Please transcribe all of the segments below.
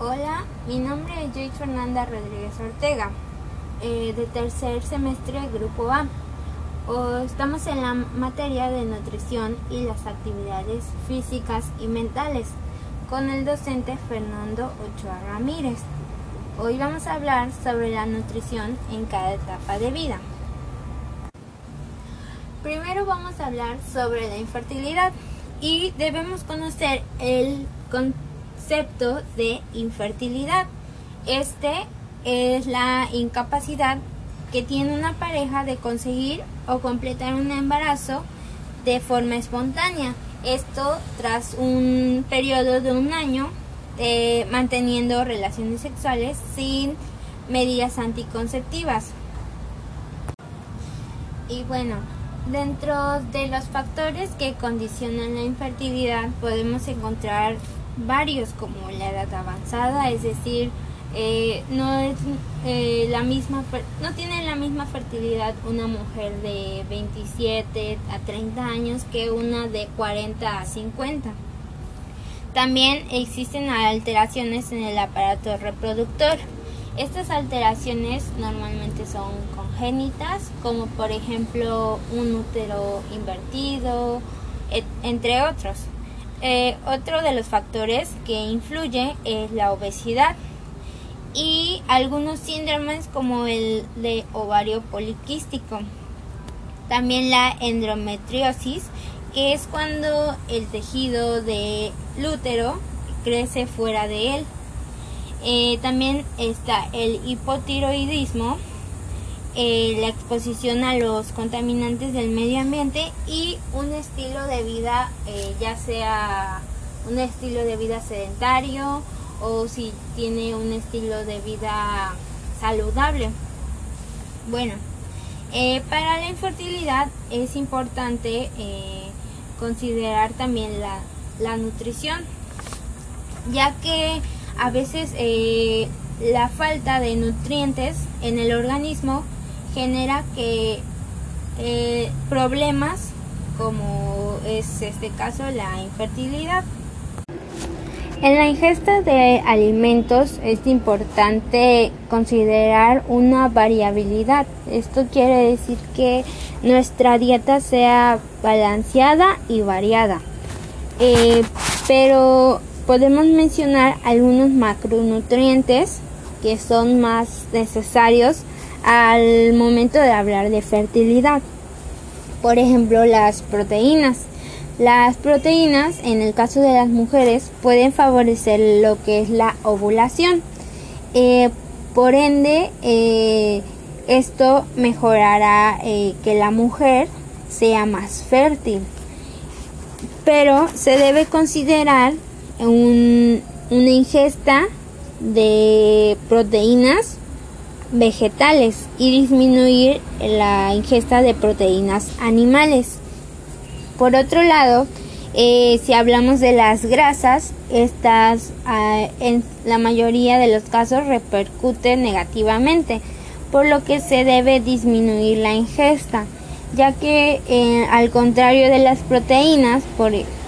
Hola, mi nombre es Joy Fernanda Rodríguez Ortega, eh, de tercer semestre Grupo A. estamos en la materia de nutrición y las actividades físicas y mentales con el docente Fernando Ochoa Ramírez. Hoy vamos a hablar sobre la nutrición en cada etapa de vida. Primero vamos a hablar sobre la infertilidad y debemos conocer el concepto de infertilidad. Este es la incapacidad que tiene una pareja de conseguir o completar un embarazo de forma espontánea. Esto tras un periodo de un año eh, manteniendo relaciones sexuales sin medidas anticonceptivas. Y bueno, dentro de los factores que condicionan la infertilidad podemos encontrar varios como la edad avanzada, es decir, eh, no es eh, la misma no tiene la misma fertilidad una mujer de 27 a 30 años que una de 40 a 50. También existen alteraciones en el aparato reproductor. Estas alteraciones normalmente son congénitas, como por ejemplo un útero invertido, entre otros. Eh, otro de los factores que influye es la obesidad y algunos síndromes como el de ovario poliquístico. También la endometriosis que es cuando el tejido del útero crece fuera de él. Eh, también está el hipotiroidismo, eh, la exposición a los contaminantes del medio ambiente y un estilo de vida, eh, ya sea un estilo de vida sedentario o si tiene un estilo de vida saludable. Bueno, para la infertilidad es importante considerar también la, nutrición, ya que a veces eh, la falta de nutrientes en el organismo genera que eh, problemas como es este caso la infertilidad. En la ingesta de alimentos es importante considerar una variabilidad. Esto quiere decir que nuestra dieta sea balanceada y variada. Eh, pero podemos mencionar algunos macronutrientes que son más necesarios al momento de hablar de fertilidad. Por ejemplo, las proteínas. Las proteínas, en el caso de las mujeres, pueden favorecer lo que es la ovulación. Eh, por ende, eh, esto mejorará eh, que la mujer sea más fértil. Pero se debe considerar una ingesta de proteínas vegetales y disminuir la ingesta de proteínas animales. Por otro lado, eh, si hablamos de las grasas, estas ah, en la mayoría de los casos repercuten negativamente, por lo que se debe disminuir la ingesta, ya que eh, al contrario de las proteínas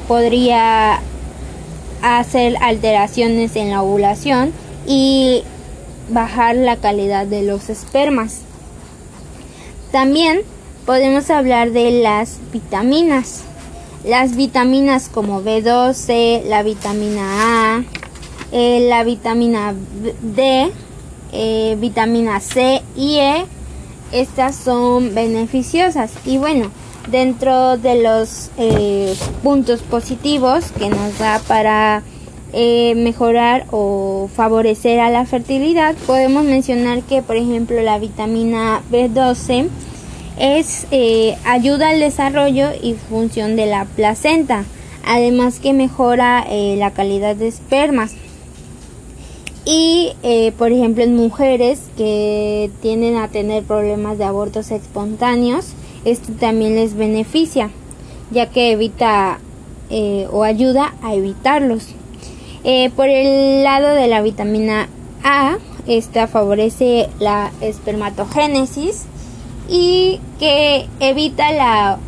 podría hacer alteraciones en la ovulación y bajar la calidad de los espermas. También podemos hablar de las vitaminas. Las vitaminas como B12, la vitamina A, eh, la vitamina D, eh, vitamina C y E, estas son beneficiosas. Y bueno, dentro de los eh, puntos positivos que nos da para mejorar o favorecer a la fertilidad, podemos mencionar que, por ejemplo, la vitamina B12 es eh, ayuda al desarrollo y función de la placenta, además que mejora eh, la calidad de espermas. Y, eh, por ejemplo, en mujeres que tienden a tener problemas de abortos espontáneos, esto también les beneficia, ya que evita o ayuda a evitarlos. Por el lado de la vitamina A, esta favorece la espermatogénesis, y que evita la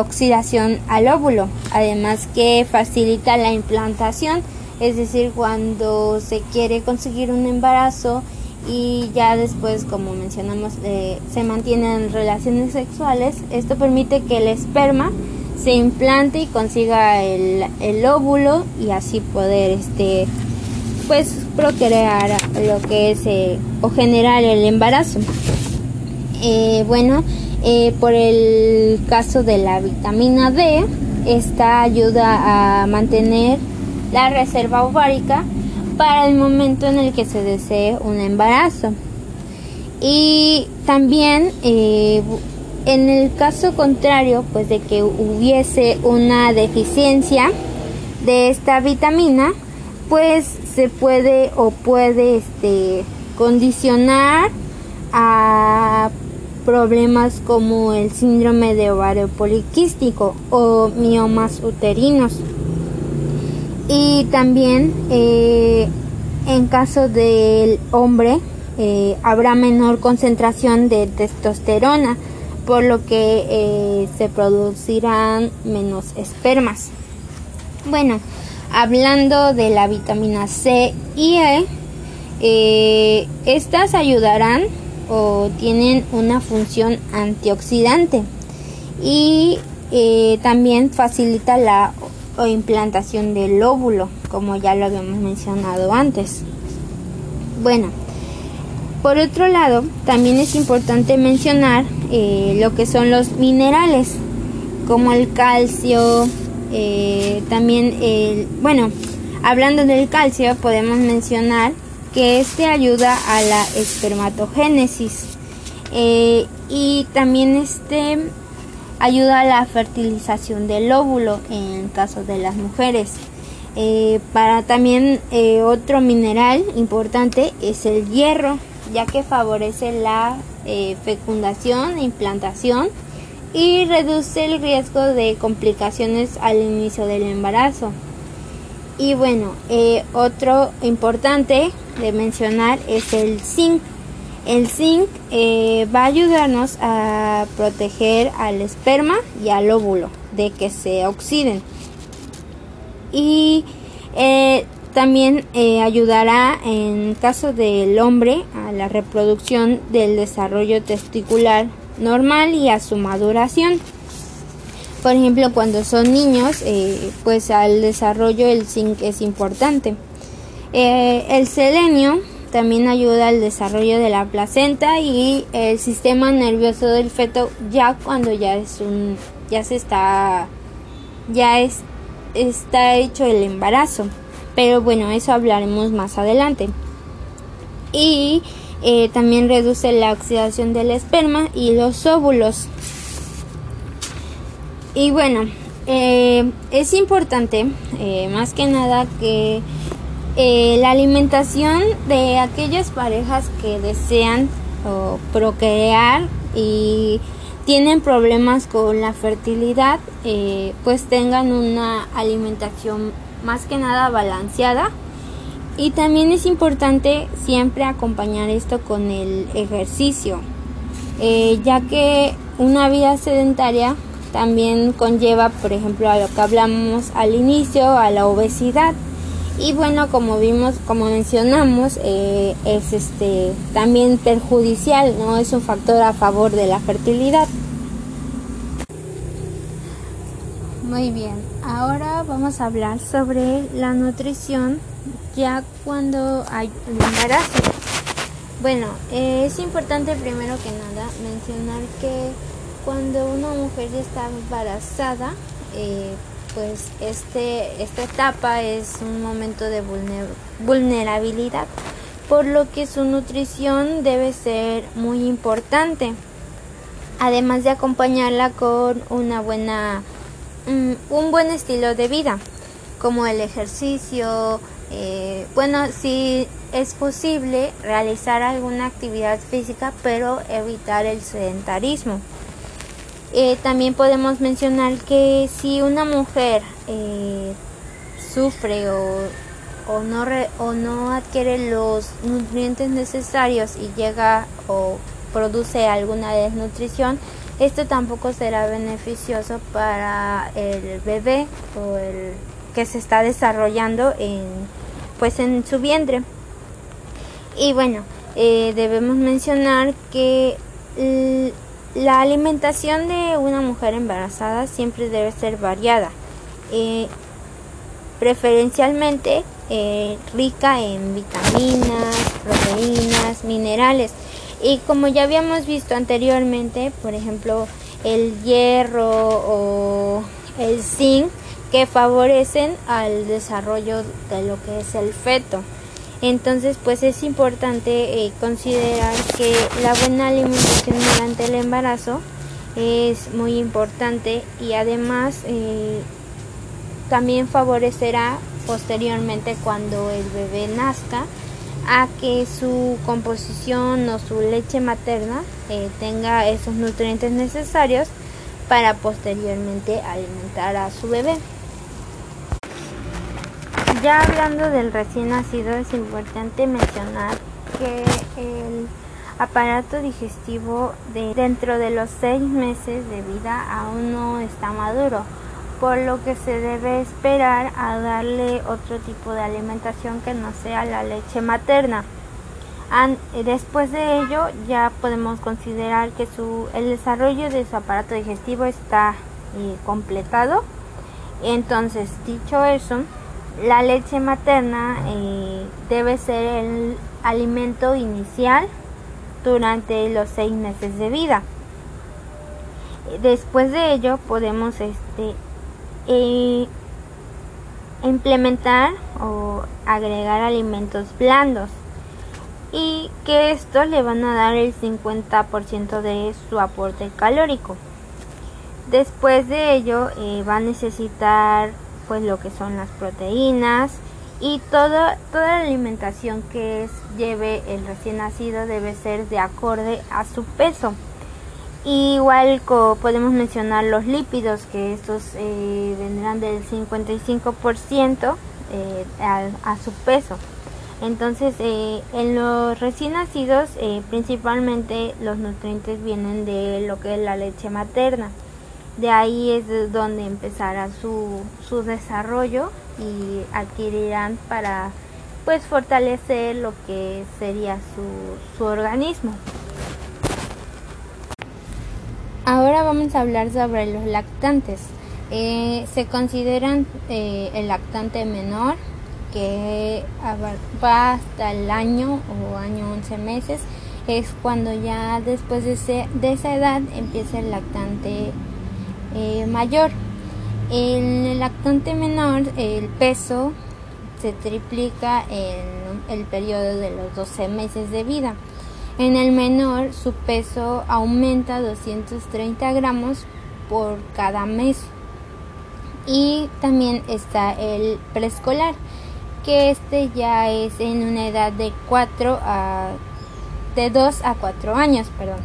oxidación al óvulo, además que facilita la implantación es decir, cuando se quiere conseguir un embarazo y ya después, como mencionamos, eh, se mantienen relaciones sexuales, esto permite que el esperma se implante y consiga el, el óvulo y así poder este pues procrear lo que es eh, o generar el embarazo. Eh, bueno, eh, por el caso de la vitamina D, esta ayuda a mantener la reserva ovárica para el momento en el que se desee un embarazo. Y también en el caso contrario, pues de que hubiese una deficiencia de esta vitamina, pues se puede o puede este, condicionar a problemas como el síndrome de ovario poliquístico o miomas uterinos. Y también eh, en caso del hombre eh, habrá menor concentración de testosterona, por lo que eh, se producirán menos espermas. Bueno, hablando de la vitamina C y E, eh, estas ayudarán o tienen una función antioxidante y eh, también facilita la implantación del óvulo, como ya lo habíamos mencionado antes. Bueno, por otro lado, también es importante mencionar eh, lo que son los minerales, como el calcio, eh, también, el, bueno, hablando del calcio, podemos mencionar que este ayuda a la espermatogénesis eh, y también este ayuda a la fertilización del óvulo en caso de las mujeres. Para también otro mineral importante es el hierro, ya que favorece la fecundación e implantación y reduce el riesgo de complicaciones al inicio del embarazo. Y bueno, eh, otro importante de mencionar es el zinc. El zinc eh, va a ayudarnos a proteger al esperma y al óvulo de que se oxiden. Y eh, también ayudará en caso del hombre a la reproducción del desarrollo testicular normal y a su maduración. Por ejemplo, cuando son niños, eh, pues al desarrollo el zinc es importante. Eh, el selenio también ayuda al desarrollo de la placenta y el sistema nervioso del feto ya cuando ya es un ya se está ya es está hecho el embarazo pero bueno eso hablaremos más adelante y eh, también reduce la oxidación del esperma y los óvulos. Y bueno, eh, es importante eh, más que nada que la alimentación de aquellas parejas que desean procrear y tienen problemas con la fertilidad, pues tengan una alimentación más que nada balanceada y también es importante siempre acompañar esto con el ejercicio, eh, ya que una vida sedentaria también conlleva, por ejemplo, a lo que hablamos al inicio, a la obesidad. Y bueno, como vimos, como mencionamos, eh, es este también perjudicial, no es un factor a favor de la fertilidad. Muy bien, ahora vamos a hablar sobre la nutrición ya cuando hay un embarazo. Bueno, es importante primero que nada mencionar que cuando una mujer ya está embarazada, eh, pues este, esta etapa es un momento de vulnerabilidad, por lo que su nutrición debe ser muy importante, además de acompañarla con una buena, un buen estilo de vida, como el ejercicio, eh, bueno, si es posible realizar alguna actividad física, pero evitar el sedentarismo. Eh, también podemos mencionar que si una mujer eh, sufre o, o, no o no adquiere los nutrientes necesarios y llega o produce alguna desnutrición, esto tampoco será beneficioso para el bebé o el que se está desarrollando en, pues en su vientre. Y bueno, eh, debemos mencionar que la alimentación de una mujer embarazada siempre debe ser variada, eh, preferencialmente eh, rica en vitaminas, proteínas, minerales. Y como ya habíamos visto anteriormente, por ejemplo, el hierro o el zinc que favorecen al desarrollo de lo que es el feto. Entonces, pues es importante eh, considerar que la buena alimentación durante el embarazo es muy importante y además eh, también favorecerá posteriormente cuando el bebé nazca a que su composición o su leche materna eh, tenga esos nutrientes necesarios para posteriormente alimentar a su bebé. Ya hablando del recién nacido es importante mencionar que el aparato digestivo de dentro de los seis meses de vida aún no está maduro por lo que se debe esperar a darle otro tipo de alimentación que no sea la leche materna. Después de ello ya podemos considerar que su, el desarrollo de su aparato digestivo está eh, completado. Entonces, dicho eso, la leche materna eh, debe ser el alimento inicial durante los seis meses de vida. Después de ello podemos este, e implementar o agregar alimentos blandos y que estos le van a dar el 50% de su aporte calórico. Después de ello eh, va a necesitar pues lo que son las proteínas y toda, toda la alimentación que lleve el recién nacido debe ser de acorde a su peso igual podemos mencionar los lípidos, que estos eh, vendrán del 55% eh, a, su peso. Entonces, eh, en los recién nacidos, principalmente los nutrientes vienen de lo que es la leche materna. De ahí es donde empezará su, su desarrollo y adquirirán para pues fortalecer lo que sería su, su organismo. Ahora vamos a hablar sobre los lactantes. Eh, se consideran eh, el lactante menor que va hasta el año o año 11 meses. Es cuando ya después de, esa edad empieza el lactante eh, mayor. El lactante menor el peso se triplica en el periodo de los 12 meses de vida. En el menor, su peso aumenta 230 gramos por cada mes. Y también está el preescolar, que este ya es en una edad de 4 a de 2 a 4 años, perdón.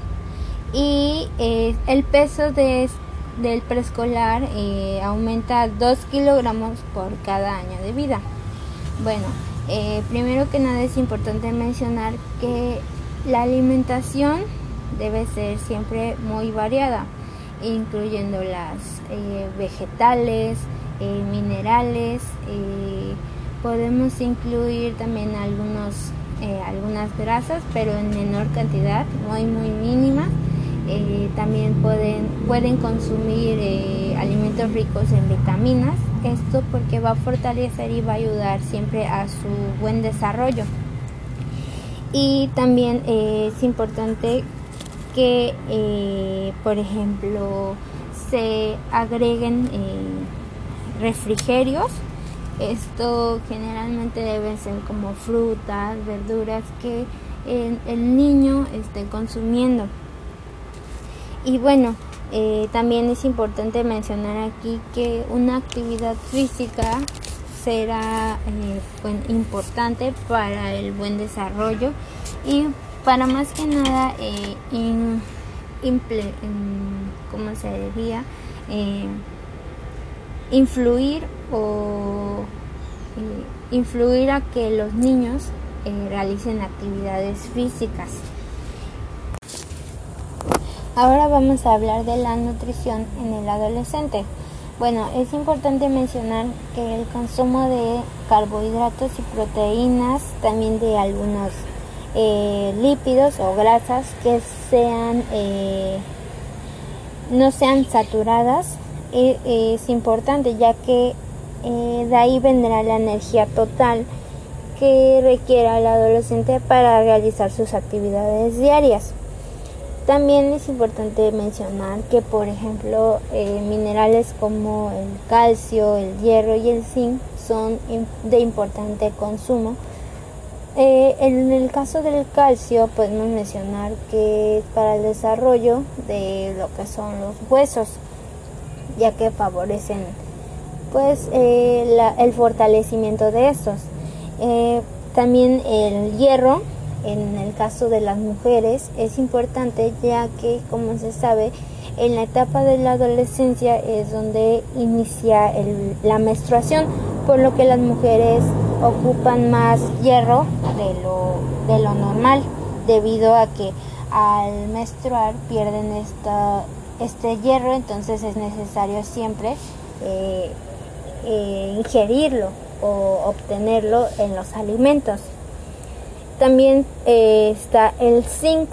Y eh, el peso de, del preescolar eh, aumenta 2 kilogramos por cada año de vida. Bueno, eh, primero que nada es importante mencionar que la alimentación debe ser siempre muy variada, incluyendo las eh, vegetales, eh, minerales, eh, podemos incluir también algunos, algunas grasas, pero en menor cantidad, muy muy mínima. también pueden, pueden consumir alimentos ricos en vitaminas, esto porque va a fortalecer y va a ayudar siempre a su buen desarrollo y también eh, es importante que eh, por ejemplo se agreguen eh, refrigerios. Esto generalmente deben ser como frutas verduras que el, niño esté consumiendo. Y bueno también es importante mencionar aquí que una actividad física será eh, importante para el buen desarrollo y para más que nada eh, ¿cómo se diría? Eh, influir o eh, influir a que los niños realicen actividades físicas. Ahora vamos a hablar de la nutrición en el adolescente. Bueno, es importante mencionar que el consumo de carbohidratos y proteínas, también de algunos eh, lípidos o grasas que sean eh, no sean saturadas e, es importante ya que eh, de ahí vendrá la energía total que requiera el adolescente para realizar sus actividades diarias. También es importante mencionar que, por ejemplo, eh, minerales como el calcio, el hierro y el zinc son de importante consumo. Eh, en el caso del calcio podemos mencionar que es para el desarrollo de lo que son los huesos, ya que favorecen pues eh, el fortalecimiento de estos. también el hierro en el caso de las mujeres es importante ya que, como se sabe, en la etapa de la adolescencia es donde inicia la menstruación, por lo que las mujeres ocupan más hierro de lo, de lo normal, debido a que al menstruar pierden esta, este hierro, entonces es necesario siempre eh, eh, ingerirlo o obtenerlo en los alimentos. También eh, está el zinc.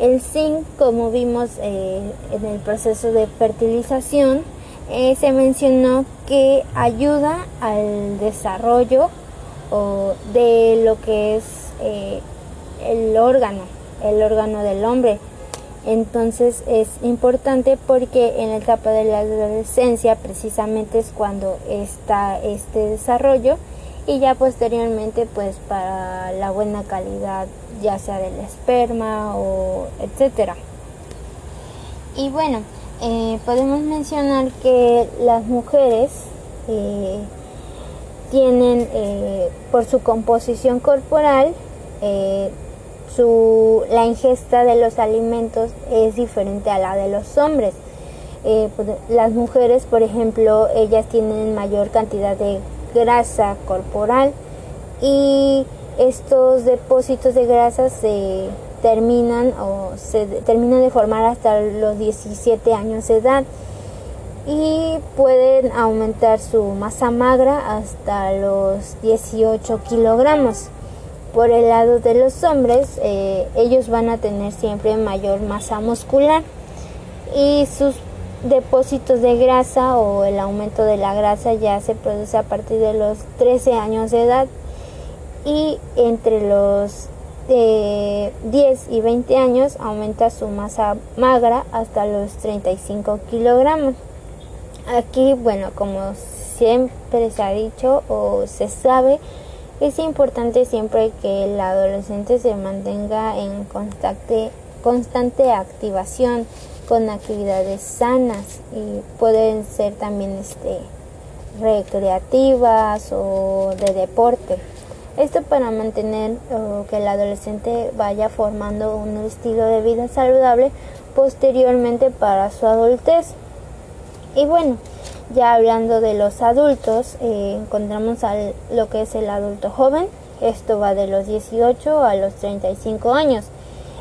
El zinc, como vimos eh, en el proceso de fertilización, eh, se mencionó que ayuda al desarrollo de lo que es el órgano, el órgano del hombre. Entonces es importante porque en la etapa de la adolescencia precisamente es cuando está este desarrollo y ya posteriormente pues para la buena calidad ya sea del esperma o etcétera. Y bueno eh, podemos mencionar que las mujeres eh, tienen eh, por su composición corporal su, la ingesta de los alimentos es diferente a la de los hombres. Pues, las mujeres por ejemplo ellas tienen mayor cantidad de grasa corporal y estos depósitos de grasa se terminan o se terminan de formar hasta los 17 años de edad y pueden aumentar su masa magra hasta los 18 kilogramos. Por el lado de los hombres, eh, ellos van a tener siempre mayor masa muscular y sus depósitos de grasa o el aumento de la grasa ya se produce a partir de los 13 años de edad y entre los 10 y 20 años aumenta su masa magra hasta los 35 kilogramos. Aquí, bueno, como siempre se ha dicho o se sabe, es importante siempre que el adolescente se mantenga en constante activación con actividades sanas y pueden ser también este recreativas o de deporte. Esto para mantener que el adolescente vaya formando un estilo de vida saludable posteriormente para su adultez. Y bueno, ya hablando de los adultos, eh, encontramos al, lo que es el adulto joven. Esto va de los 18 a los 35 años.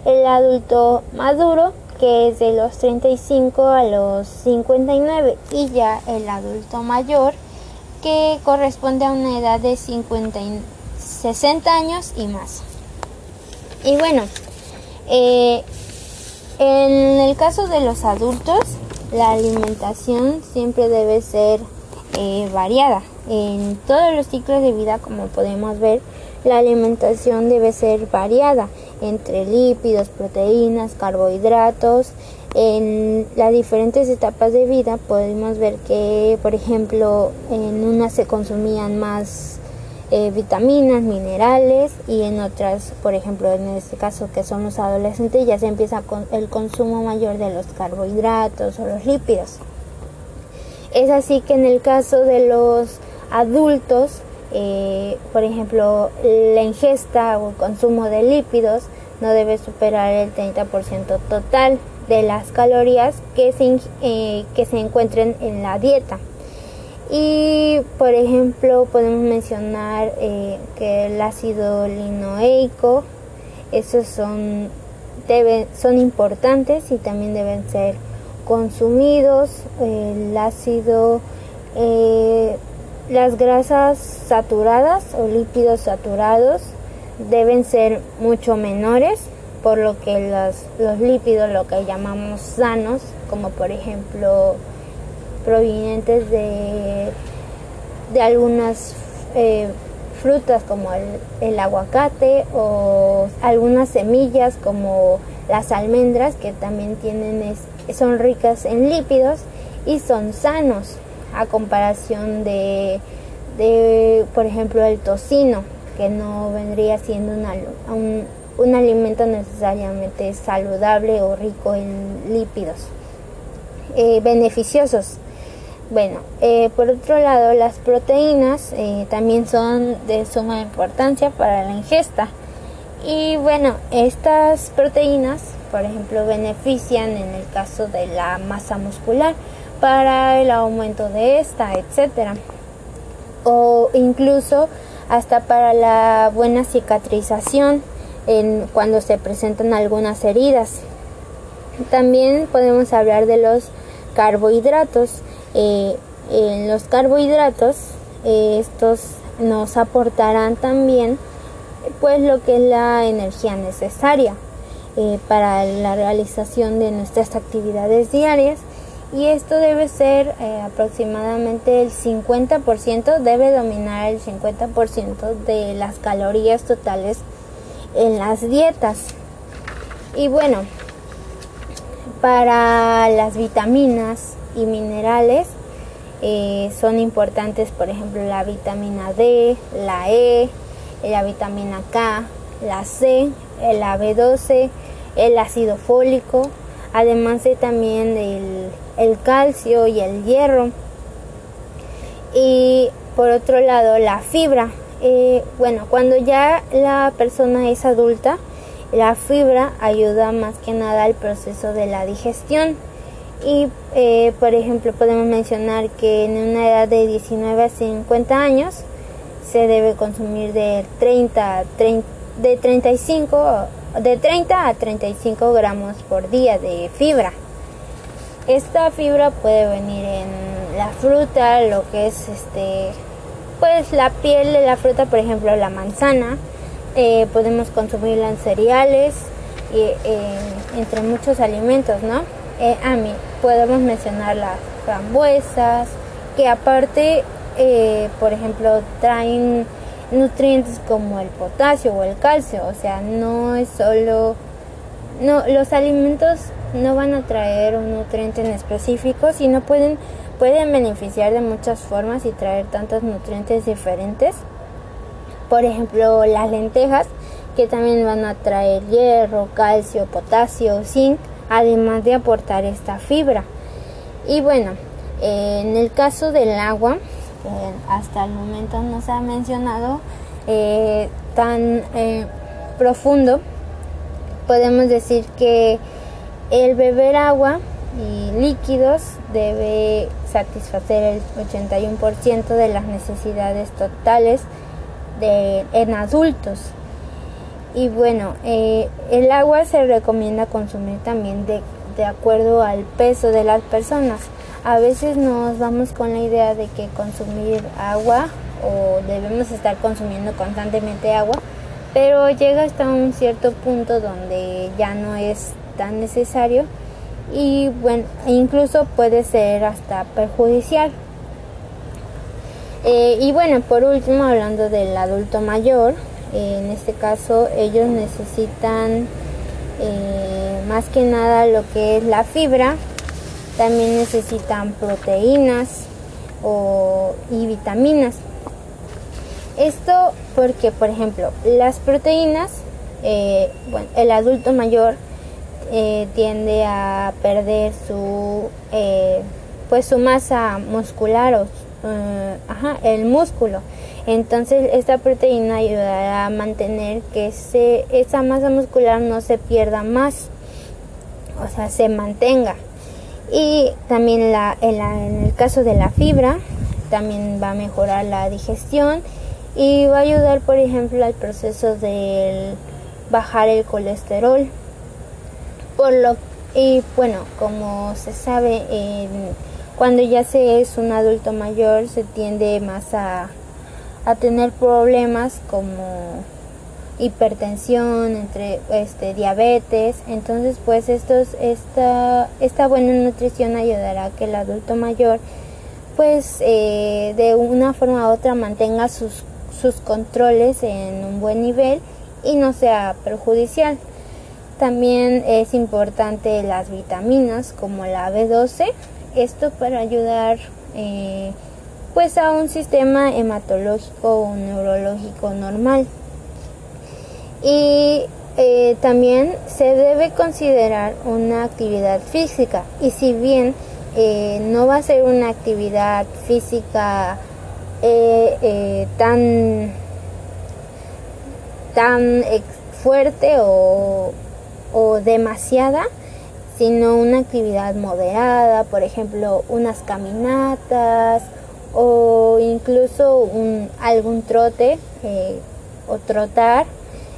El adulto maduro que es de los 35 a los 59 y ya el adulto mayor que corresponde a una edad de 50 60 años y más. Y bueno, eh, en el caso de los adultos, la alimentación siempre debe ser eh, variada. En todos los ciclos de vida, como podemos ver, la alimentación debe ser variada entre lípidos, proteínas, carbohidratos. En las diferentes etapas de vida podemos ver que, por ejemplo, en unas se consumían más eh, vitaminas, minerales y en otras, por ejemplo, en este caso que son los adolescentes, ya se empieza con el consumo mayor de los carbohidratos o los lípidos. Es así que en el caso de los adultos, eh, por ejemplo, la ingesta o consumo de lípidos no debe superar el 30% total de las calorías que se, eh, que se encuentren en la dieta. Y por ejemplo podemos mencionar eh, que el ácido linoleico, esos son, deben, son importantes y también deben ser consumidos. El ácido las grasas saturadas o lípidos saturados deben ser mucho menores, por lo que los, los lípidos, lo que llamamos sanos, como por ejemplo provenientes de, de algunas eh, frutas como el, aguacate o algunas semillas como las almendras que también tienen son ricas en lípidos y son sanos a comparación de, de por ejemplo el tocino que no vendría siendo un, un alimento necesariamente saludable o rico en lípidos eh, beneficiosos bueno, eh, por otro lado, las proteínas eh, también son de suma importancia para la ingesta. Y bueno, estas proteínas, por ejemplo, benefician en el caso de la masa muscular para el aumento de esta, etcétera. O incluso hasta para la buena cicatrización en, cuando se presentan algunas heridas. También podemos hablar de los carbohidratos eh, en los carbohidratos eh, estos nos aportarán también pues lo que es la energía necesaria eh, para la realización de nuestras actividades diarias y esto debe ser aproximadamente el 50%, debe dominar el 50% de las calorías totales en las dietas. Y bueno, para las vitaminas y minerales eh, son importantes, por ejemplo, la vitamina D, la E, la vitamina K, la C, la B12, el ácido fólico, además de también el, el calcio y el hierro. Y por otro lado, la fibra. Eh, bueno, cuando ya la persona es adulta, la fibra ayuda más que nada al proceso de la digestión y eh, por ejemplo podemos mencionar que en una edad de 19 a 50 años se debe consumir de 30, 30 de 35 de 30 a 35 gramos por día de fibra. Esta fibra puede venir en la fruta, lo que es este pues la piel de la fruta, por ejemplo la manzana, eh, podemos consumirla en cereales y eh, entre muchos alimentos, ¿no? Eh, a mí podemos mencionar las frambuesas, que aparte, por ejemplo, traen nutrientes como el potasio o el calcio, o sea, no es solo, no, los alimentos no van a traer un nutriente en específico, sino pueden, pueden beneficiar de muchas formas y traer tantos nutrientes diferentes. Por ejemplo, las lentejas, que también van a traer hierro, calcio, potasio, zinc, además de aportar esta fibra. Y bueno, en el caso del agua, hasta el momento no se ha mencionado eh, tan eh, profundo, podemos decir que el beber agua y líquidos debe satisfacer el 81% de las necesidades totales de, en adultos y bueno, eh, el agua se recomienda consumir también de, de acuerdo al peso de las personas. A veces nos vamos con la idea de que consumir agua o debemos estar consumiendo constantemente agua, pero llega hasta un cierto punto donde ya no es necesario y bueno, incluso puede ser hasta perjudicial. Eh, y bueno, por último, hablando del adulto mayor, en este caso ellos necesitan eh, más que nada lo que es la fibra, también necesitan proteínas y vitaminas. Esto porque, por ejemplo, las proteínas, eh, bueno, el adulto mayor eh, tiende a perder su, pues su masa muscular o el músculo. Entonces esta proteína ayudará a mantener que esa masa muscular no se pierda más, o sea, se mantenga. Y también la, en, el caso de la fibra, también va a mejorar la digestión y va a ayudar, por ejemplo, al proceso de bajar el colesterol. Por lo y bueno, como se sabe, cuando ya se es un adulto mayor se tiende más a, a tener problemas como hipertensión, entre este diabetes, entonces pues estos esta esta buena nutrición ayudará a que el adulto mayor pues eh, de una forma u otra mantenga sus sus controles en un buen nivel y no sea perjudicial. También es importante las vitaminas como la B12, esto para ayudar eh, pues a un sistema hematológico o neurológico normal. Y eh, también se debe considerar una actividad física y si bien eh, no va a ser una actividad física tan tan fuerte o, o demasiada, sino una actividad moderada, por ejemplo, unas caminatas o incluso un, algún trote eh, o trotar.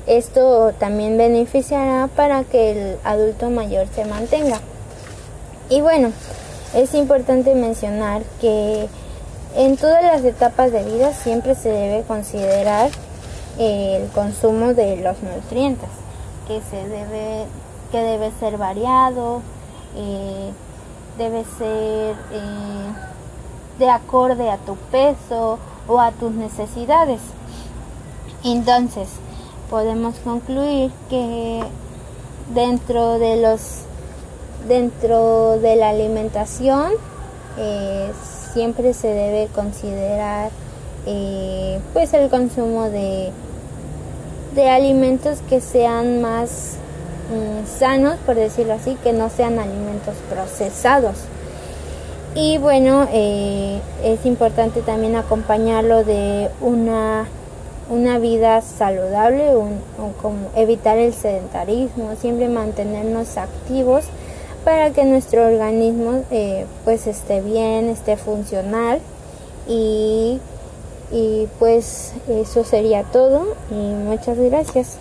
Esto también beneficiará para que el adulto mayor se mantenga. Y bueno, es importante mencionar que en todas las etapas de vida siempre se debe considerar el consumo de los nutrientes que se debe que debe ser variado eh, debe ser eh, de acorde a tu peso o a tus necesidades. Entonces podemos concluir que dentro de los dentro de la alimentación eh, siempre se debe considerar pues el consumo de, de alimentos que sean más mm, sanos, por decirlo así, que no sean alimentos procesados. Y bueno, eh, es importante también acompañarlo de una, una vida saludable, como evitar el sedentarismo, siempre mantenernos activos para que nuestro organismo eh, pues esté bien, esté funcional y y pues eso sería todo y muchas gracias.